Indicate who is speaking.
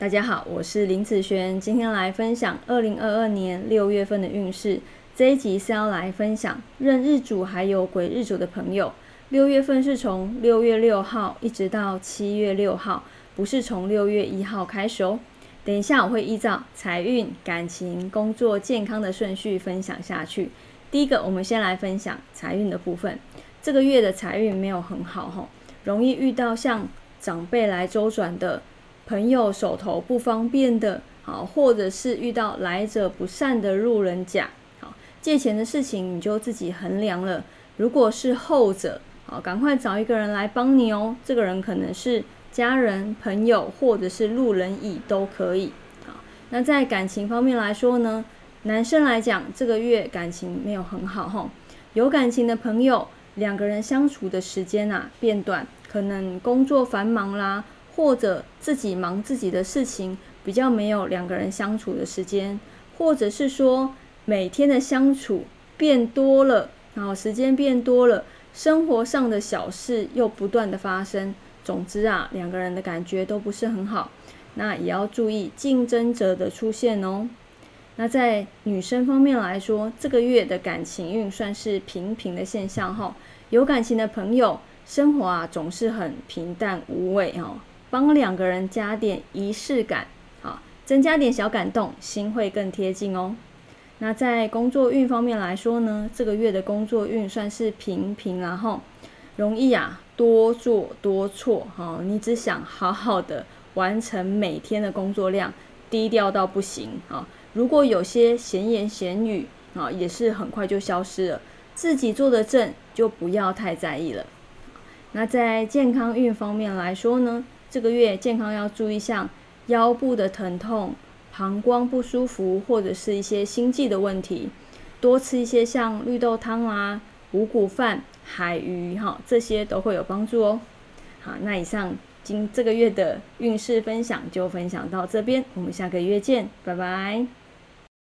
Speaker 1: 大家好，我是林子璇，今天来分享二零二二年六月份的运势。这一集是要来分享任日主还有癸日主的朋友，六月份是从六月六号一直到七月六号，不是从六月一号开始哦。等一下我会依照财运、感情、工作、健康的顺序分享下去。第一个，我们先来分享财运的部分。这个月的财运没有很好吼，容易遇到像长辈来周转的。朋友手头不方便的，好，或者是遇到来者不善的路人甲，好，借钱的事情你就自己衡量了。如果是后者，好，赶快找一个人来帮你哦。这个人可能是家人、朋友，或者是路人乙都可以。好，那在感情方面来说呢，男生来讲，这个月感情没有很好哈。有感情的朋友，两个人相处的时间啊变短，可能工作繁忙啦。或者自己忙自己的事情，比较没有两个人相处的时间，或者是说每天的相处变多了，然后时间变多了，生活上的小事又不断的发生。总之啊，两个人的感觉都不是很好，那也要注意竞争者的出现哦。那在女生方面来说，这个月的感情运算是平平的现象哈。有感情的朋友，生活啊总是很平淡无味哦。帮两个人加点仪式感，好，增加点小感动，心会更贴近哦。那在工作运方面来说呢，这个月的工作运算是平平，然后容易啊多做多错，哈，你只想好好的完成每天的工作量，低调到不行啊。如果有些闲言闲语啊，也是很快就消失了。自己做的正，就不要太在意了。那在健康运方面来说呢？这个月健康要注意，像腰部的疼痛、膀胱不舒服，或者是一些心悸的问题，多吃一些像绿豆汤啊、五谷饭、海鱼哈，这些都会有帮助哦。好，那以上今这个月的运势分享就分享到这边，我们下个月见，拜拜。